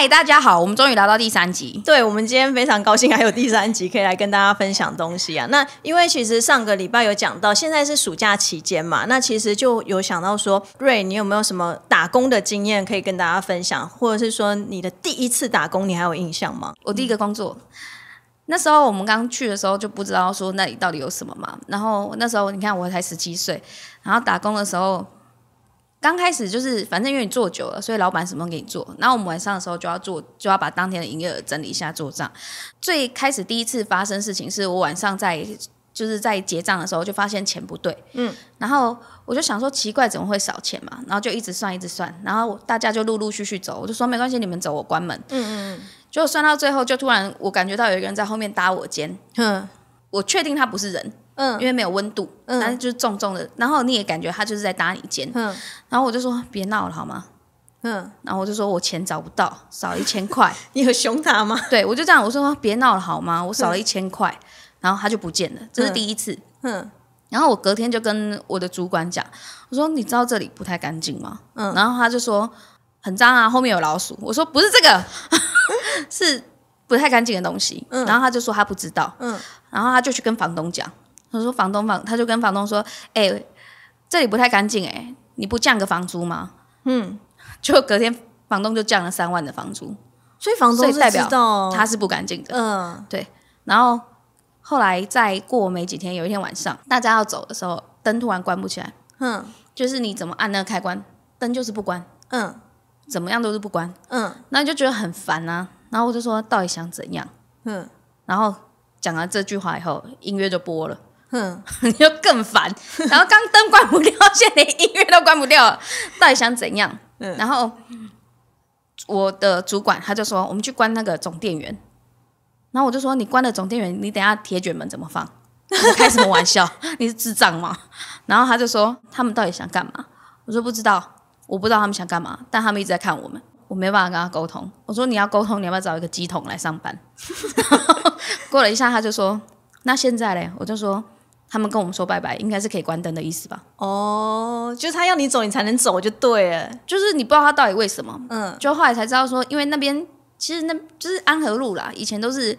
嗨，大家好，我们终于来到第三集。对，我们今天非常高兴，还有第三集可以来跟大家分享东西啊。那因为其实上个礼拜有讲到，现在是暑假期间嘛，那其实就有想到说，瑞，你有没有什么打工的经验可以跟大家分享，或者是说你的第一次打工，你还有印象吗？我第一个工作，那时候我们刚去的时候就不知道说那里到底有什么嘛。然后那时候你看我才十七岁，然后打工的时候。刚开始就是反正因为你做久了，所以老板什么给你做。然后我们晚上的时候就要做，就要把当天的营业额整理一下做账。最开始第一次发生事情是我晚上在就是在结账的时候就发现钱不对，嗯，然后我就想说奇怪怎么会少钱嘛，然后就一直算一直算，然后大家就陆陆续续走，我就说没关系你们走我关门，嗯嗯嗯，就算到最后就突然我感觉到有一个人在后面搭我肩，哼，我确定他不是人。嗯，因为没有温度，嗯，但是就是重重的，然后你也感觉他就是在搭你肩，嗯，然后我就说别闹了好吗？嗯，然后我就说我钱找不到，少一千块，你有凶他吗？对，我就这样我说别闹了好吗？我少了一千块，然后他就不见了，这是第一次，嗯，然后我隔天就跟我的主管讲，我说你知道这里不太干净吗？嗯，然后他就说很脏啊，后面有老鼠，我说不是这个，是不太干净的东西，嗯，然后他就说他不知道，嗯，然后他就去跟房东讲。他说：“房东房，他就跟房东说：‘哎，这里不太干净，哎，你不降个房租吗？’嗯，就隔天房东就降了三万的房租，所以房东代表他是不干净的。嗯，对。然后后来再过没几天，有一天晚上，大家要走的时候，灯突然关不起来。嗯，就是你怎么按那个开关，灯就是不关。嗯，怎么样都是不关。嗯，那你就觉得很烦啊。然后我就说：到底想怎样？嗯，然后讲完这句话以后，音乐就播了。”哼，你就更烦。然后刚灯关不掉，现在连音乐都关不掉了，到底想怎样？然后我的主管他就说：“我们去关那个总电源。”然后我就说：“你关了总电源，你等下铁卷门怎么放？开什么玩笑？你是智障吗？”然后他就说：“他们到底想干嘛？”我说：“不知道，我不知道他们想干嘛，但他们一直在看我们，我没办法跟他沟通。”我说：“你要沟通，你要不要找一个机桶来上班？” 过了一下，他就说：“那现在嘞？”我就说。他们跟我们说拜拜，应该是可以关灯的意思吧？哦，就是他要你走，你才能走，就对了。就是你不知道他到底为什么，嗯，就后来才知道说，因为那边其实那就是安和路啦，以前都是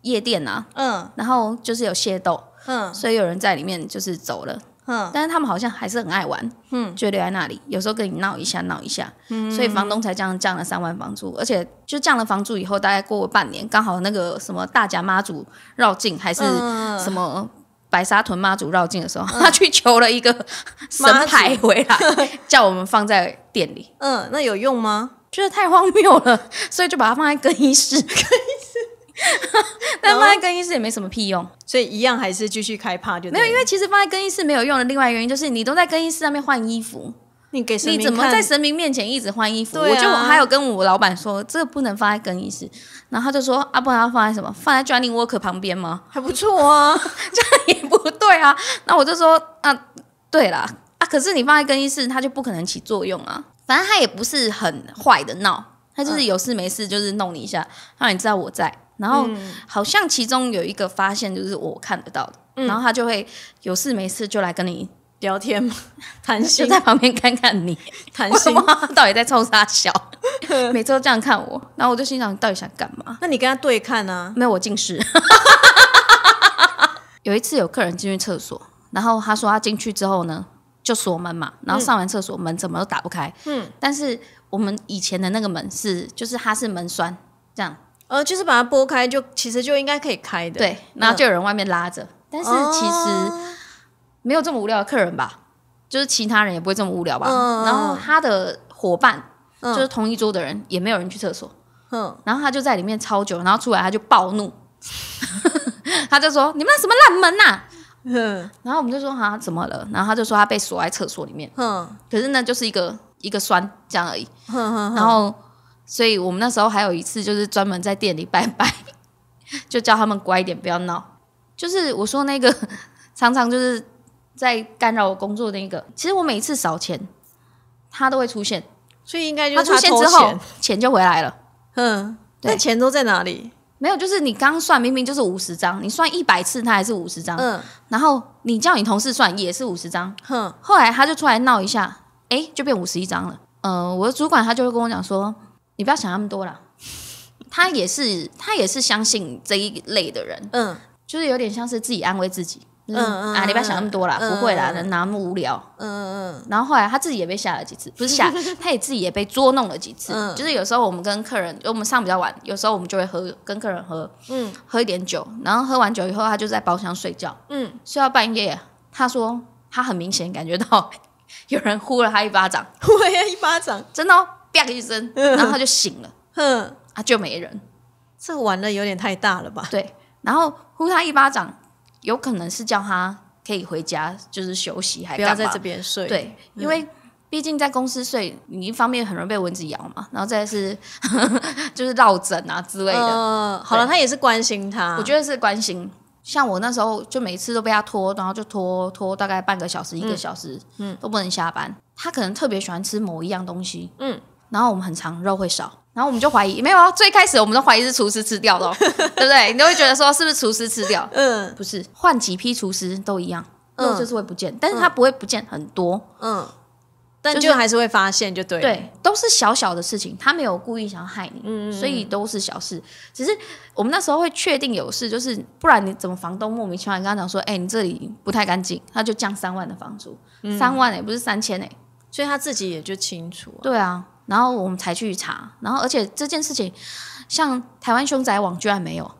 夜店啊，嗯，然后就是有械斗，嗯，所以有人在里面就是走了，嗯，但是他们好像还是很爱玩，嗯，就留在那里，有时候跟你闹一下闹一下，嗯，所以房东才这样降了三万房租，而且就降了房租以后，大概过了半年，刚好那个什么大甲妈祖绕境还是什么。白沙屯妈祖绕境的时候，他去求了一个神牌回来，叫我们放在店里。嗯，那有用吗？觉得太荒谬了，所以就把它放在更衣室。更衣室，但放在更衣室也没什么屁用，所以一样还是继续开趴就没有。因为其实放在更衣室没有用的另外原因就是，你都在更衣室上面换衣服。你给你怎么在神明面前一直换衣服？我就还有跟我老板说，这个不能放在更衣室。然后他就说，啊，不然要放在什么？放在 Johnny Walker 旁边吗？还不错啊，这样也不对啊。那我就说，啊，对啦，啊，可是你放在更衣室，它就不可能起作用啊。反正他也不是很坏的闹，他就是有事没事就是弄你一下，让你知道我在。然后好像其中有一个发现就是我看得到的，然后他就会有事没事就来跟你。聊天吗？谈心就在旁边看看你，谈心 到底在冲啥笑？每次都这样看我，然后我就心想，你到底想干嘛？那你跟他对看呢？没有，我近视。有一次有客人进去厕所，然后他说他进去之后呢，就锁门嘛，然后上完厕所门怎么都打不开。嗯，但是我们以前的那个门是，就是它是门栓，这样，呃，就是把它拨开，就其实就应该可以开的。对，然后就有人外面拉着，但是其实。没有这么无聊的客人吧？就是其他人也不会这么无聊吧？然后他的伙伴，就是同一桌的人，也没有人去厕所。嗯，然后他就在里面超久，然后出来他就暴怒，他就说：“你们那什么烂门呐！”嗯，然后我们就说：“哈，怎么了？”然后他就说：“他被锁在厕所里面。”嗯，可是呢就是一个一个酸这样而已。然后，所以我们那时候还有一次，就是专门在店里拜拜，就叫他们乖一点，不要闹。就是我说那个 常常就是。在干扰我工作的那个，其实我每一次扫钱，他都会出现，所以应该就是他出现之后，钱就回来了。嗯，那钱都在哪里？没有，就是你刚算明明就是五十张，你算一百次，他还是五十张。嗯，然后你叫你同事算也是五十张。哼，后来他就出来闹一下，哎，就变五十一张了。呃，我的主管他就会跟我讲说，你不要想那么多了。他也是他也是相信这一类的人，嗯，就是有点像是自己安慰自己。嗯嗯啊，你不要想那么多啦，不会啦，人哪那么无聊？嗯嗯然后后来他自己也被吓了几次，不是吓，他也自己也被捉弄了几次。嗯。就是有时候我们跟客人，我们上比较晚，有时候我们就会喝，跟客人喝，嗯，喝一点酒，然后喝完酒以后，他就在包厢睡觉，嗯，睡到半夜，他说他很明显感觉到 有人呼了他一巴掌，呼了他一巴掌，真的，啪一声，然后他就醒了，哼，啊，就没人，这玩的有点太大了吧？对，然后呼他一巴掌。有可能是叫他可以回家，就是休息，还不要在这边睡。对，因为毕竟在公司睡，你一方面很容易被蚊子咬嘛，然后再是 就是落枕啊之类的。好了，他也是关心他，我觉得是关心。像我那时候就每次都被他拖，然后就拖拖大概半个小时、一个小时，嗯，都不能下班。他可能特别喜欢吃某一样东西，嗯，然后我们很常肉会少。然后我们就怀疑，没有啊，最开始我们都怀疑是厨师吃掉的，对不对？你都会觉得说是不是厨师吃掉？嗯，不是，换几批厨师都一样，肉就是会不见，但是它不会不见很多，嗯，但就还是会发现，就对，对，都是小小的事情，他没有故意想要害你，嗯所以都是小事，只是我们那时候会确定有事，就是不然你怎么房东莫名其妙跟他讲说，哎，你这里不太干净，他就降三万的房租，三万哎，不是三千哎，所以他自己也就清楚，对啊。然后我们才去查，然后而且这件事情，像台湾凶宅网居然没有，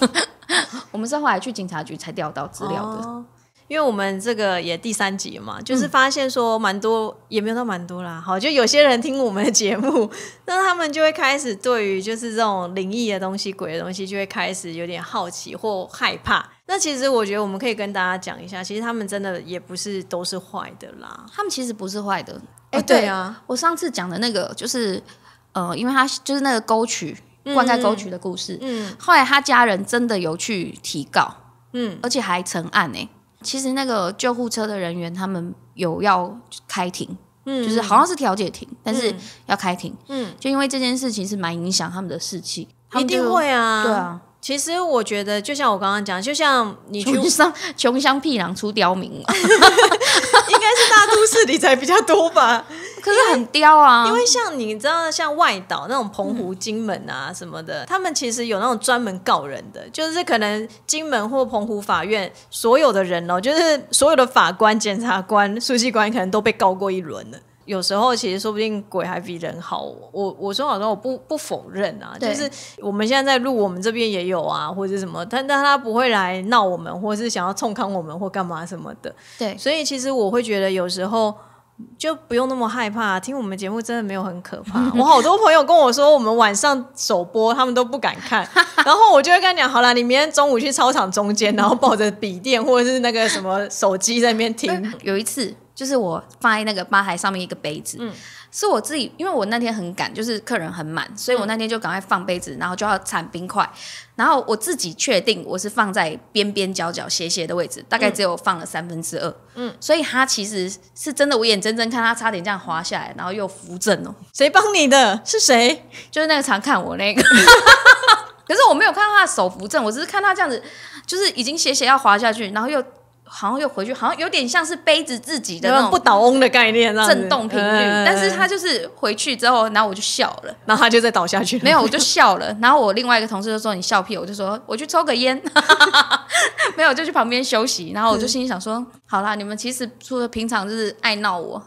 我们是后来去警察局才调到资料的。因为我们这个也第三集嘛，就是发现说蛮多，也没有到蛮多啦。好，就有些人听我们的节目，那他们就会开始对于就是这种灵异的东西、鬼的东西，就会开始有点好奇或害怕。那其实我觉得我们可以跟大家讲一下，其实他们真的也不是都是坏的啦。他们其实不是坏的。哎，对啊，我上次讲的那个就是呃，因为他就是那个沟渠灌溉沟渠的故事，嗯，后来他家人真的有去提告，嗯，而且还成案呢。其实那个救护车的人员，他们有要开庭，嗯，就是好像是调解庭，但是要开庭，嗯，就因为这件事情是蛮影响他们的士气，一定会啊，对啊。其实我觉得，就像我刚刚讲，就像你去上穷乡僻壤出刁民，应该是大都市理财比较多吧？可是很刁啊，因为像你知道，像外岛那种澎湖、金门啊什么的，他们其实有那种专门告人的，就是可能金门或澎湖法院所有的人哦，就是所有的法官、检察官、书记官，可能都被告过一轮了。有时候其实说不定鬼还比人好，我我说好像我不不否认啊，就是我们现在在录，我们这边也有啊，或者什么，但但他不会来闹我们，或是想要冲康我们或干嘛什么的。对，所以其实我会觉得有时候就不用那么害怕，听我们节目真的没有很可怕。我好多朋友跟我说，我们晚上首播他们都不敢看，然后我就会跟他讲，好了，你明天中午去操场中间，然后抱着笔电或者是那个什么手机在那边听。有一次。就是我放在那个吧台上面一个杯子，嗯是我自己，因为我那天很赶，就是客人很满，所以我那天就赶快放杯子，然后就要铲冰块，然后我自己确定我是放在边边角角斜斜的位置，大概只有放了三分之二，嗯，所以他其实是真的，我眼睁睁看他差点这样滑下来，然后又扶正哦。谁帮你的？是谁？就是那个常看我那个，可是我没有看到他的手扶正，我只是看他这样子，就是已经斜斜要滑下去，然后又。好像又回去，好像有点像是杯子自己的那种不倒翁的概念，震动频率。但是他就是回去之后，然后我就笑了，然后他就再倒下去。没有，我就笑了。然后我另外一个同事就说：“你笑屁！”我就说：“我去抽个烟。”没有，就去旁边休息。然后我就心里想说：“好啦，你们其实除了平常就是爱闹我，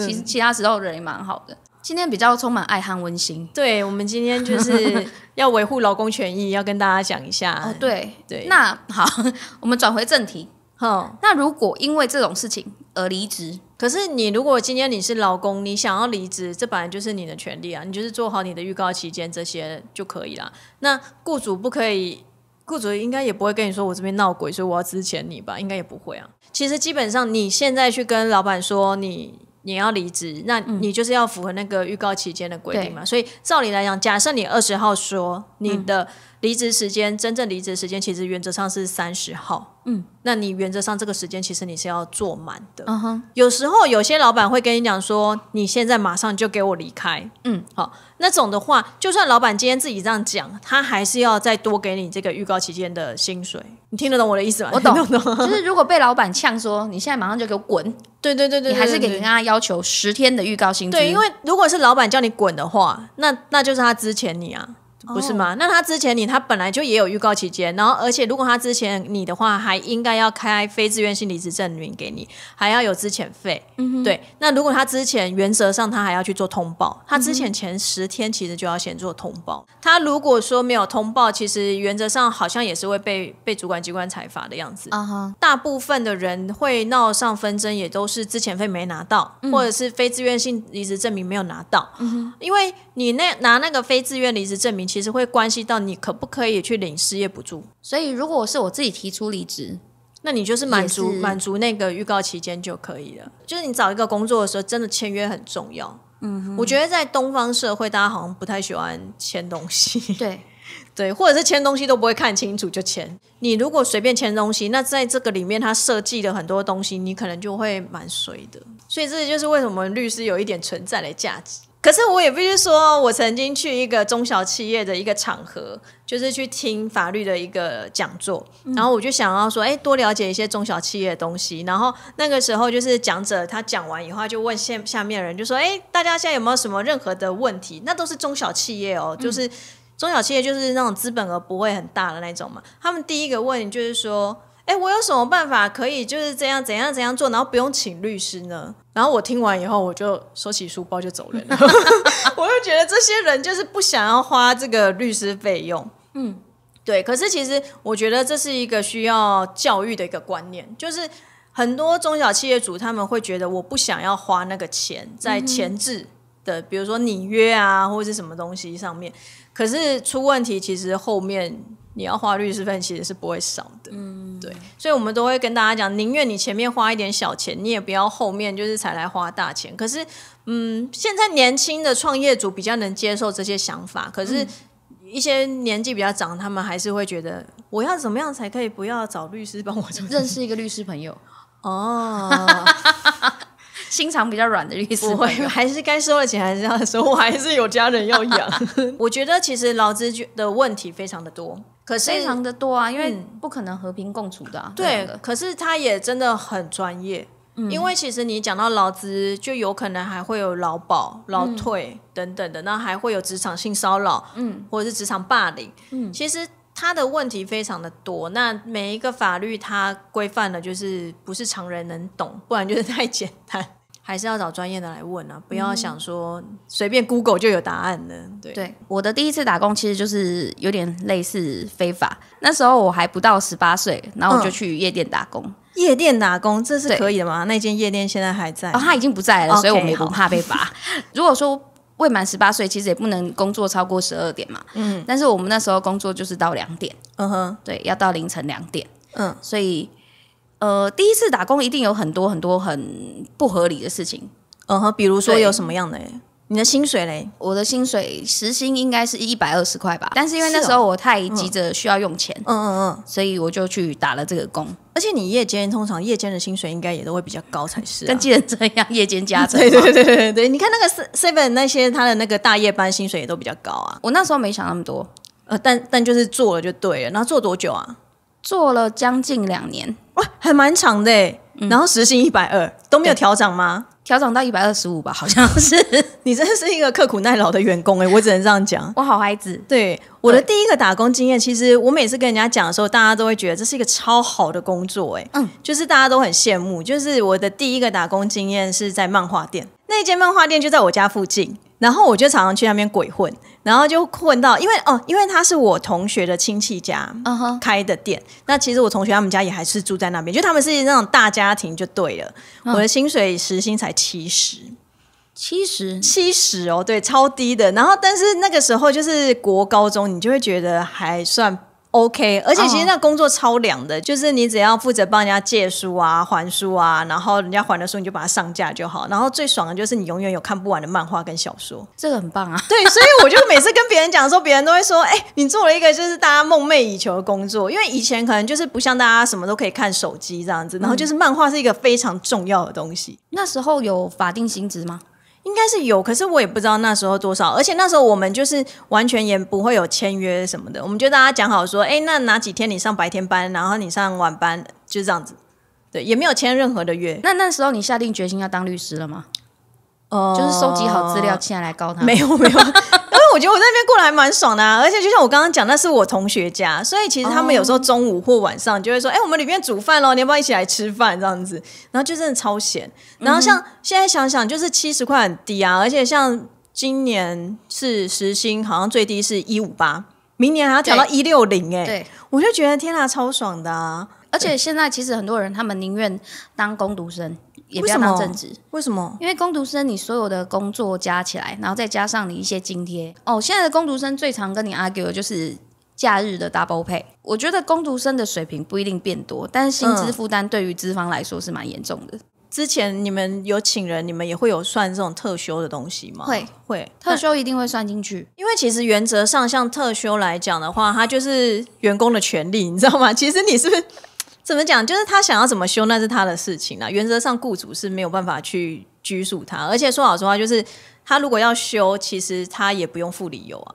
其实其他时候人也蛮好的。今天比较充满爱和温馨。对，我们今天就是 要维护劳工权益，要跟大家讲一下。哦，对对。那好，我们转回正题。哦，那如果因为这种事情而离职，可是你如果今天你是劳工，你想要离职，这本来就是你的权利啊，你就是做好你的预告期间这些就可以了。那雇主不可以，雇主应该也不会跟你说我这边闹鬼，所以我要支遣你吧？应该也不会啊。其实基本上你现在去跟老板说你你要离职，那你就是要符合那个预告期间的规定嘛。所以照理来讲，假设你二十号说你的。离职时间，真正离职时间其实原则上是三十号。嗯，那你原则上这个时间其实你是要做满的。嗯哼，有时候有些老板会跟你讲说，你现在马上就给我离开。嗯，好，那种的话，就算老板今天自己这样讲，他还是要再多给你这个预告期间的薪水。你听得懂我的意思吗？我懂，就是如果被老板呛说，你现在马上就给我滚。对对对对，你还是给人家要求十天的预告薪对，因为如果是老板叫你滚的话，那那就是他之前你啊。不是吗？那他之前你他本来就也有预告期间，然后而且如果他之前你的话，还应该要开非自愿性离职证明给你，还要有资遣费。嗯对。那如果他之前原则上他还要去做通报，他之前前十天其实就要先做通报。他如果说没有通报，其实原则上好像也是会被被主管机关裁罚的样子。啊哈。大部分的人会闹上纷争，也都是资遣费没拿到，或者是非自愿性离职证明没有拿到。嗯因为你那拿那个非自愿离职证明。其实会关系到你可不可以去领失业补助，所以如果是我自己提出离职，那你就是满足满足那个预告期间就可以了。就是你找一个工作的时候，真的签约很重要。嗯，我觉得在东方社会，大家好像不太喜欢签东西。对 对，或者是签东西都不会看清楚就签。你如果随便签东西，那在这个里面他设计了很多东西，你可能就会蛮随的。所以这就是为什么律师有一点存在的价值。可是我也必须说，我曾经去一个中小企业的一个场合，就是去听法律的一个讲座，然后我就想要说，哎，多了解一些中小企业的东西。然后那个时候，就是讲者他讲完以后，就问下下面人，就说，哎，大家现在有没有什么任何的问题？那都是中小企业哦，就是中小企业就是那种资本额不会很大的那种嘛。他们第一个问就是说。哎，我有什么办法可以就是这样怎样怎样做，然后不用请律师呢？然后我听完以后，我就收起书包就走人了。我就觉得这些人就是不想要花这个律师费用。嗯，对。可是其实我觉得这是一个需要教育的一个观念，就是很多中小企业主他们会觉得我不想要花那个钱在前置的，比如说拟约啊或者是什么东西上面。可是出问题，其实后面。你要花律师费其实是不会少的，嗯，对，所以我们都会跟大家讲，宁愿你前面花一点小钱，你也不要后面就是才来花大钱。可是，嗯，现在年轻的创业主比较能接受这些想法，可是一些年纪比较长，他们还是会觉得，我要怎么样才可以不要找律师帮我认识一个律师朋友？哦。心肠比较软的律师，不会，还是该收的钱还是要收，我还是有家人要养。我觉得其实劳资的问题非常的多，可是非常的多啊，因为不可能和平共处的。对，可是他也真的很专业，因为其实你讲到劳资，就有可能还会有劳保、劳退等等的，那还会有职场性骚扰，嗯，或者是职场霸凌，嗯，其实他的问题非常的多。那每一个法律它规范的，就是不是常人能懂，不然就是太简单。还是要找专业的来问啊，不要想说随便 Google 就有答案的。对，对，我的第一次打工其实就是有点类似非法。那时候我还不到十八岁，然后我就去夜店打工。夜店打工这是可以的吗？那间夜店现在还在？哦，他已经不在了，所以我们也不怕被罚。如果说未满十八岁，其实也不能工作超过十二点嘛。嗯。但是我们那时候工作就是到两点。嗯哼。对，要到凌晨两点。嗯。所以。呃，第一次打工一定有很多很多很不合理的事情，嗯哼，比如说有什么样的？你的薪水嘞？我的薪水时薪应该是一百二十块吧，但是因为那时候我太急着需要用钱，嗯嗯嗯，所以我就去打了这个工。而且你夜间通常夜间的薪水应该也都会比较高才是，跟计程车一样，夜间加成。对对对对对，你看那个 seven 那些他的那个大夜班薪水也都比较高啊。我那时候没想那么多，呃，但但就是做了就对了。然后做多久啊？做了将近两年，哇，还蛮长的诶。然后时薪一百二都没有调涨吗？调涨到一百二十五吧，好像是。你真的是一个刻苦耐劳的员工诶，我只能这样讲。我好孩子。对我的第一个打工经验，其实我每次跟人家讲的时候，大家都会觉得这是一个超好的工作诶。嗯，就是大家都很羡慕。就是我的第一个打工经验是在漫画店，那间漫画店就在我家附近。然后我就常常去那边鬼混，然后就混到，因为哦，因为他是我同学的亲戚家开的店。那其实我同学他们家也还是住在那边，就他们是那种大家庭就对了。我的薪水时薪才七十，七十，七十哦，对，超低的。然后但是那个时候就是国高中，你就会觉得还算。OK，而且其实那工作超凉的，就是你只要负责帮人家借书啊、还书啊，然后人家还的书你就把它上架就好。然后最爽的就是你永远有看不完的漫画跟小说，这个很棒啊。对，所以我就每次跟别人讲的时候，别人都会说：“哎，你做了一个就是大家梦寐以求的工作。”因为以前可能就是不像大家什么都可以看手机这样子，然后就是漫画是一个非常重要的东西。那时候有法定薪资吗？应该是有，可是我也不知道那时候多少。而且那时候我们就是完全也不会有签约什么的，我们就大家讲好说，哎，那哪几天你上白天班，然后你上晚班，就这样子。对，也没有签任何的约。那那时候你下定决心要当律师了吗？哦，就是收集好资料，现在来告他。没有没有，因为我觉得我在那边过得还蛮爽的，啊而且就像我刚刚讲，那是我同学家，所以其实他们有时候中午或晚上就会说：“哎，我们里面煮饭喽，你要不要一起来吃饭？”这样子，然后就真的超闲。然后像现在想想，就是七十块很低啊，而且像今年是时薪好像最低是一五八，明年还要调到一六零，哎，对，我就觉得天哪，超爽的啊！而且现在其实很多人他们宁愿当工读生。也不要当正职，为什么？因为工读生你所有的工作加起来，然后再加上你一些津贴哦。现在的工读生最常跟你 argue 的就是假日的 double pay。我觉得工读生的水平不一定变多，但是薪资负担对于资方来说是蛮严重的。之前你们有请人，你们也会有算这种特休的东西吗？会会，特休一定会算进去。因为其实原则上，像特休来讲的话，它就是员工的权利，你知道吗？其实你是不是？怎么讲？就是他想要怎么修，那是他的事情啦。原则上，雇主是没有办法去拘束他。而且说老实话，就是他如果要修，其实他也不用付理由啊。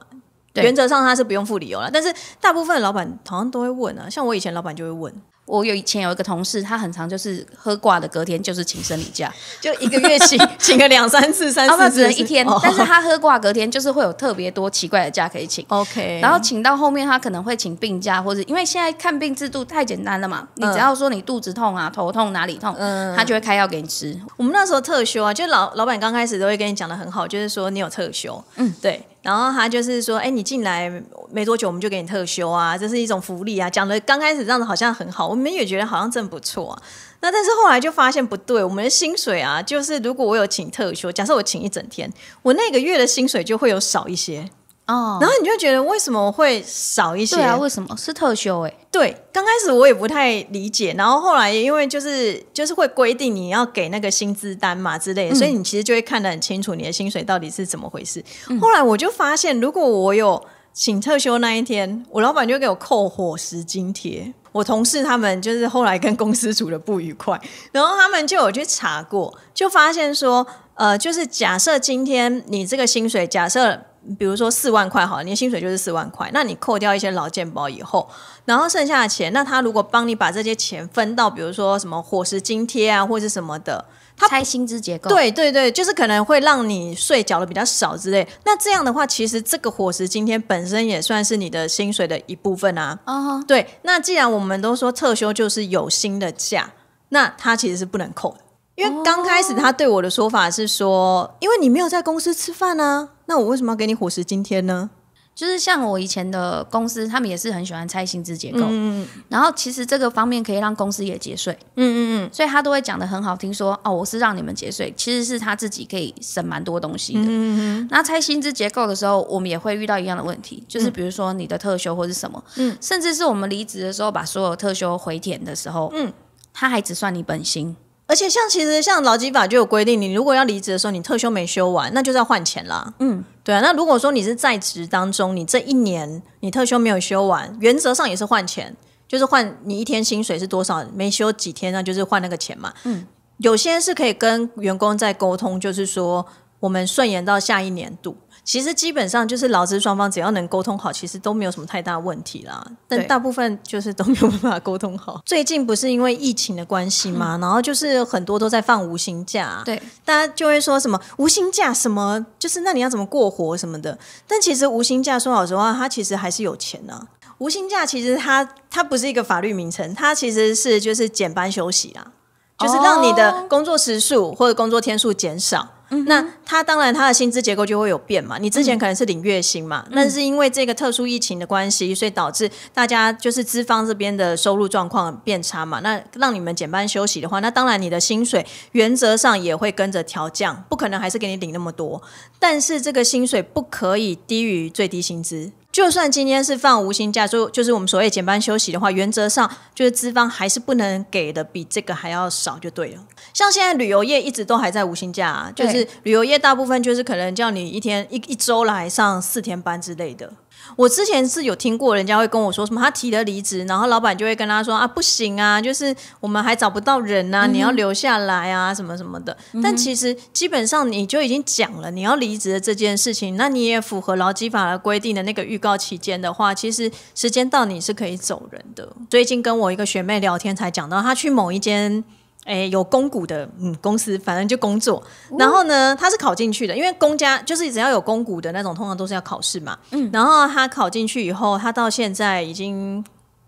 原则上他是不用付理由了。但是大部分老板好像都会问啊，像我以前老板就会问。我有以前有一个同事，他很常就是喝挂的，隔天就是请生理假，就一个月请 请个两三次、三四次，只能一天。但是他喝挂隔天就是会有特别多奇怪的假可以请。OK，然后请到后面他可能会请病假，或者因为现在看病制度太简单了嘛，你只要说你肚子痛啊、头痛哪里痛，他就会开药给你吃。我们那时候特休啊，就老老板刚开始都会跟你讲的很好，就是说你有特休，嗯，对。然后他就是说，哎，你进来没多久，我们就给你特休啊，这是一种福利啊。讲的刚开始这样子好像很好，我们也觉得好像真不错啊。那但是后来就发现不对，我们的薪水啊，就是如果我有请特休，假设我请一整天，我那个月的薪水就会有少一些。哦，然后你就觉得为什么会少一些？对啊，为什么是特休？哎，对，刚开始我也不太理解，然后后来因为就是就是会规定你要给那个薪资单嘛之类的，所以你其实就会看得很清楚你的薪水到底是怎么回事。后来我就发现，如果我有请特休那一天，我老板就给我扣伙食津贴。我同事他们就是后来跟公司处的不愉快，然后他们就有去查过，就发现说，呃，就是假设今天你这个薪水，假设。比如说四万块好，你的薪水就是四万块，那你扣掉一些劳健保以后，然后剩下的钱，那他如果帮你把这些钱分到，比如说什么伙食津贴啊，或者什么的，他拆薪资结构，对对对，就是可能会让你税缴的比较少之类。那这样的话，其实这个伙食今天本身也算是你的薪水的一部分啊。哦，对，那既然我们都说特休就是有薪的假，那它其实是不能扣的。因为刚开始他对我的说法是说，因为你没有在公司吃饭啊，那我为什么要给你伙食津贴呢？就是像我以前的公司，他们也是很喜欢拆薪资结构，嗯然后其实这个方面可以让公司也节税，嗯嗯嗯，所以他都会讲的很好听，说哦，我是让你们节税，其实是他自己可以省蛮多东西的。嗯嗯那拆薪资结构的时候，我们也会遇到一样的问题，就是比如说你的特休或是什么，嗯，甚至是我们离职的时候把所有特休回填的时候，嗯，他还只算你本薪。而且像其实像劳基法就有规定，你如果要离职的时候，你特休没休完，那就是要换钱啦。嗯，对啊。那如果说你是在职当中，你这一年你特休没有休完，原则上也是换钱，就是换你一天薪水是多少，没休几天，那就是换那个钱嘛。嗯，有些是可以跟员工在沟通，就是说我们顺延到下一年度。其实基本上就是劳资双方只要能沟通好，其实都没有什么太大问题啦。但大部分就是都没有办法沟通好。最近不是因为疫情的关系嘛，然后就是很多都在放无薪假，对，大家就会说什么无薪假什么，就是那你要怎么过活什么的。但其实无薪假说老实话，它其实还是有钱呢。无薪假其实它它不是一个法律名称，它其实是就是减班休息啊，就是让你的工作时数或者工作天数减少。那他当然他的薪资结构就会有变嘛，你之前可能是领月薪嘛，那是因为这个特殊疫情的关系，所以导致大家就是资方这边的收入状况变差嘛，那让你们减班休息的话，那当然你的薪水原则上也会跟着调降，不可能还是给你领那么多，但是这个薪水不可以低于最低薪资。就算今天是放无薪假，就就是我们所谓减班休息的话，原则上就是资方还是不能给的比这个还要少就对了。像现在旅游业一直都还在无薪假，啊，就是旅游业大部分就是可能叫你一天一一周来上四天班之类的。我之前是有听过人家会跟我说什么，他提了离职，然后老板就会跟他说啊，不行啊，就是我们还找不到人啊，你要留下来啊，什么什么的。但其实基本上你就已经讲了你要离职的这件事情，那你也符合劳基法的规定的那个预告期间的话，其实时间到你是可以走人的。最近跟我一个学妹聊天才讲到，她去某一间。哎有公股的嗯公司，反正就工作。然后呢，他是考进去的，因为公家就是只要有公股的那种，通常都是要考试嘛。嗯，然后他考进去以后，他到现在已经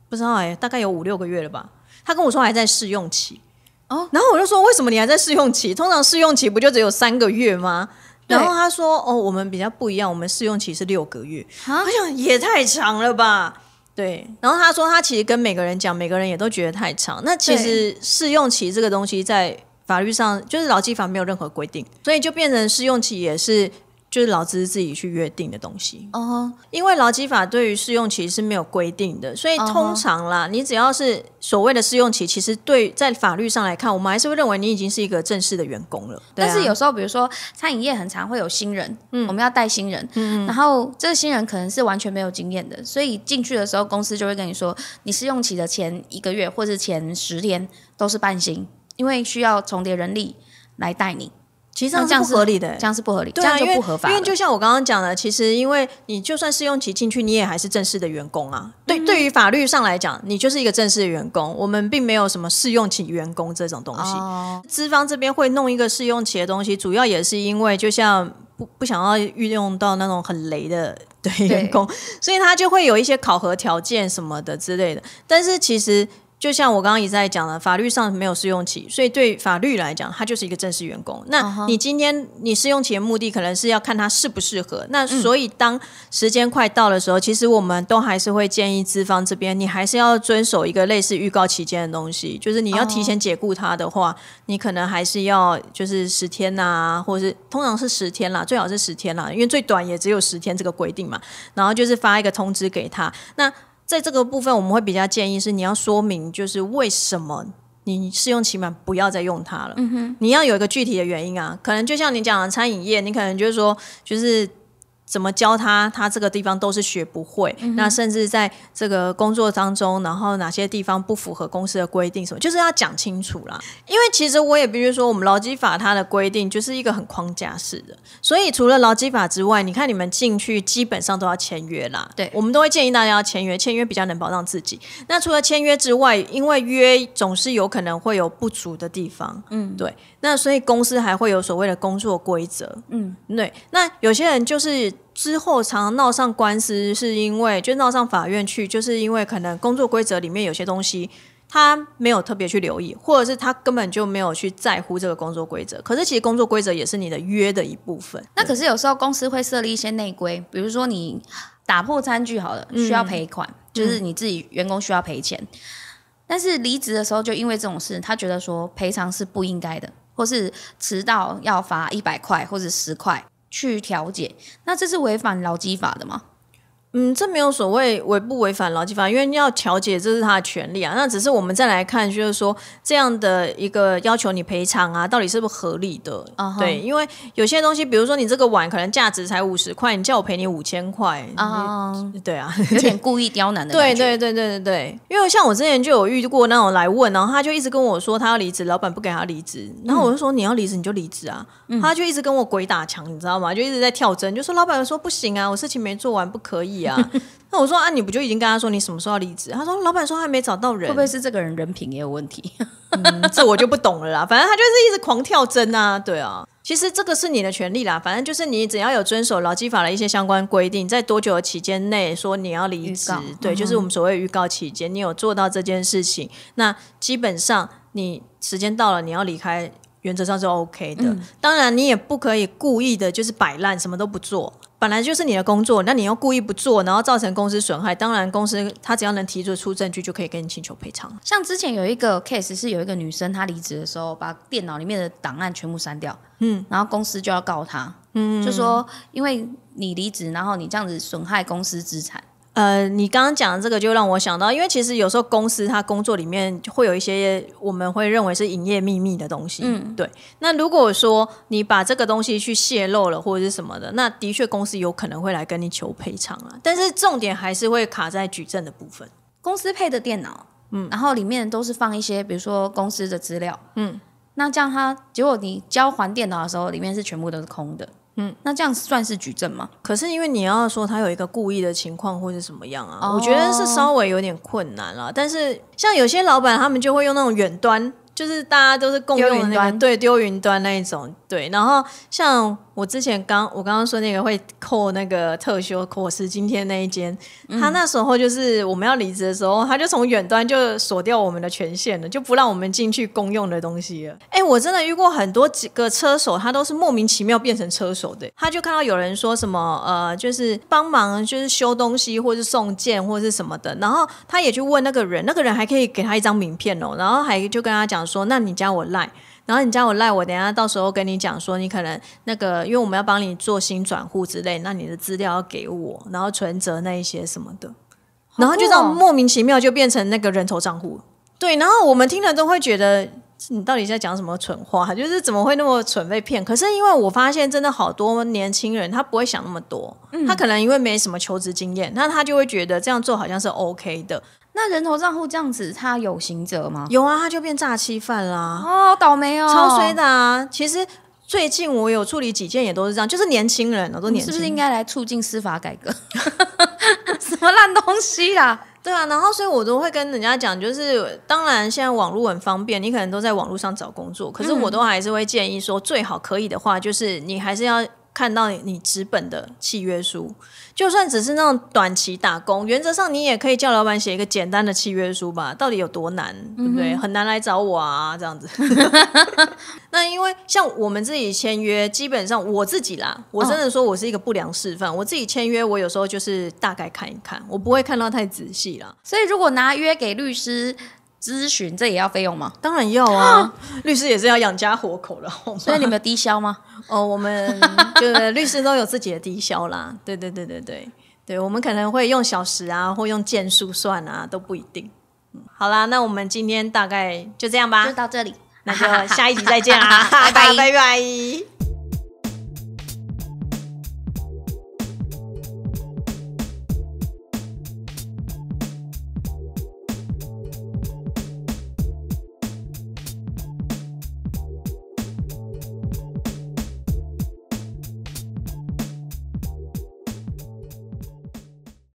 不知道哎，大概有五六个月了吧。他跟我说还在试用期哦，然后我就说为什么你还在试用期？通常试用期不就只有三个月吗？然后他说哦，我们比较不一样，我们试用期是六个月。我想也太长了吧。对，然后他说他其实跟每个人讲，每个人也都觉得太长。那其实试用期这个东西在法律上就是劳基法没有任何规定，所以就变成试用期也是。就是劳资自己去约定的东西。哦，因为劳基法对于试用期是没有规定的，所以通常啦，你只要是所谓的试用期，其实对在法律上来看，我们还是会认为你已经是一个正式的员工了。但是有时候，比如说餐饮业很常会有新人，嗯，我们要带新人，嗯，然后这个新人可能是完全没有经验的，所以进去的时候，公司就会跟你说，你试用期的前一个月或者前十天都是半薪，因为需要重叠人力来带你。其实这样是不合理的，这样是不合理，这样就不合法。因为就像我刚刚讲的，其实因为你就算试用期进去，你也还是正式的员工啊。对，对于法律上来讲，你就是一个正式的员工。我们并没有什么试用期员工这种东西。资方这边会弄一个试用期的东西，主要也是因为就像不不想要运用到那种很雷的对员工，所以他就会有一些考核条件什么的之类的。但是其实。就像我刚刚一直在讲的，法律上没有试用期，所以对法律来讲，他就是一个正式员工。那你今天你试用期的目的，可能是要看他适不适合。那所以当时间快到的时候，其实我们都还是会建议资方这边，你还是要遵守一个类似预告期间的东西，就是你要提前解雇他的话，你可能还是要就是十天呐，或者是通常是十天啦，最好是十天啦，因为最短也只有十天这个规定嘛。然后就是发一个通知给他，那。在这个部分，我们会比较建议是你要说明，就是为什么你试用期满不要再用它了。嗯哼，你要有一个具体的原因啊，可能就像你讲的餐饮业，你可能就是说，就是。怎么教他？他这个地方都是学不会。那甚至在这个工作当中，然后哪些地方不符合公司的规定，什么就是要讲清楚啦。因为其实我也必须说，我们劳基法它的规定就是一个很框架式的，所以除了劳基法之外，你看你们进去基本上都要签约啦。对，我们都会建议大家要签约，签约比较能保障自己。那除了签约之外，因为约总是有可能会有不足的地方，嗯，对。那所以公司还会有所谓的工作规则，嗯，对。那有些人就是之后常常闹上官司，是因为就闹上法院去，就是因为可能工作规则里面有些东西他没有特别去留意，或者是他根本就没有去在乎这个工作规则。可是其实工作规则也是你的约的一部分。那可是有时候公司会设立一些内规，比如说你打破餐具好了，需要赔款，就是你自己员工需要赔钱。但是离职的时候，就因为这种事，他觉得说赔偿是不应该的。或是迟到要罚一百块或者十块去调解，那这是违反劳基法的吗？嗯，这没有所谓违不违反劳基法，因为要调解这是他的权利啊。那只是我们再来看，就是说这样的一个要求你赔偿啊，到底是不是合理的？对，因为有些东西，比如说你这个碗可能价值才五十块，你叫我赔你五千块啊？对啊，有点 故意刁难的对对对对对对，因为像我之前就有遇过那种来问，然后他就一直跟我说他要离职，老板不给他离职，然后我就说你要离职你就离职啊，他就一直跟我鬼打墙，你知道吗？就一直在跳针，就说老板说不行啊，我事情没做完不可以。啊，那我说啊，你不就已经跟他说你什么时候要离职？他说老板说还没找到人，会不会是这个人人品也有问题？这我就不懂了啦。反正他就是一直狂跳针啊，对啊。其实这个是你的权利啦，反正就是你只要有遵守劳基法的一些相关规定，在多久的期间内说你要离职，对，就是我们所谓预告期间，你有做到这件事情，那基本上你时间到了你要离开，原则上是 OK 的。当然你也不可以故意的就是摆烂，什么都不做。本来就是你的工作，那你又故意不做，然后造成公司损害，当然公司他只要能提出出证据，就可以跟你请求赔偿。像之前有一个 case 是有一个女生，她离职的时候把电脑里面的档案全部删掉，嗯，然后公司就要告她，嗯，就说因为你离职，然后你这样子损害公司资产。呃，你刚刚讲的这个就让我想到，因为其实有时候公司它工作里面会有一些我们会认为是营业秘密的东西，嗯，对。那如果说你把这个东西去泄露了或者是什么的，那的确公司有可能会来跟你求赔偿啊。但是重点还是会卡在举证的部分。公司配的电脑，嗯，然后里面都是放一些比如说公司的资料，嗯，那这样它结果你交还电脑的时候，里面是全部都是空的。嗯，那这样算是举证吗？可是因为你要说他有一个故意的情况或者什么样啊，我觉得是稍微有点困难了。但是像有些老板，他们就会用那种远端。就是大家都是共用的那个，对，丢云端那一种，对。然后像我之前刚我刚刚说那个会扣那个特休，我是今天那一间，他那时候就是我们要离职的时候，他就从远端就锁掉我们的权限了，就不让我们进去公用的东西了。哎，我真的遇过很多几个车手，他都是莫名其妙变成车手的。他就看到有人说什么呃，就是帮忙就是修东西，或是送件，或者是什么的，然后他也去问那个人，那个人还可以给他一张名片哦，然后还就跟他讲。说，那你加我赖，然后你加我赖，我等下到时候跟你讲说，你可能那个，因为我们要帮你做新转户之类，那你的资料要给我，然后存折那一些什么的，然后就这样莫名其妙就变成那个人头账户。对，然后我们听了都会觉得你到底在讲什么蠢话，就是怎么会那么蠢被骗？可是因为我发现真的好多年轻人他不会想那么多，他可能因为没什么求职经验，那他就会觉得这样做好像是 OK 的。那人头账户这样子，他有刑责吗？有啊，他就变诈欺犯啦。哦，倒霉哦，超衰的啊！其实最近我有处理几件，也都是这样，就是年轻人，都年轻。是不是应该来促进司法改革？什么烂东西啦？对啊，然后所以我都会跟人家讲，就是当然现在网络很方便，你可能都在网络上找工作，可是我都还是会建议说，最好可以的话，就是你还是要。看到你纸本的契约书，就算只是那种短期打工，原则上你也可以叫老板写一个简单的契约书吧。到底有多难，对不对？很难来找我啊，这样子。那因为像我们自己签约，基本上我自己啦，我真的说我是一个不良示范。我自己签约，我有时候就是大概看一看，我不会看到太仔细啦。所以如果拿约给律师。咨询这也要费用吗？当然要啊，律师也是要养家活口的。所以你们低消吗？哦，我们就律师都有自己的低消啦。对对对对对对，我们可能会用小时啊，或用件数算啊，都不一定。好啦，那我们今天大概就这样吧，就到这里，那就下一集再见 啦，拜拜拜拜。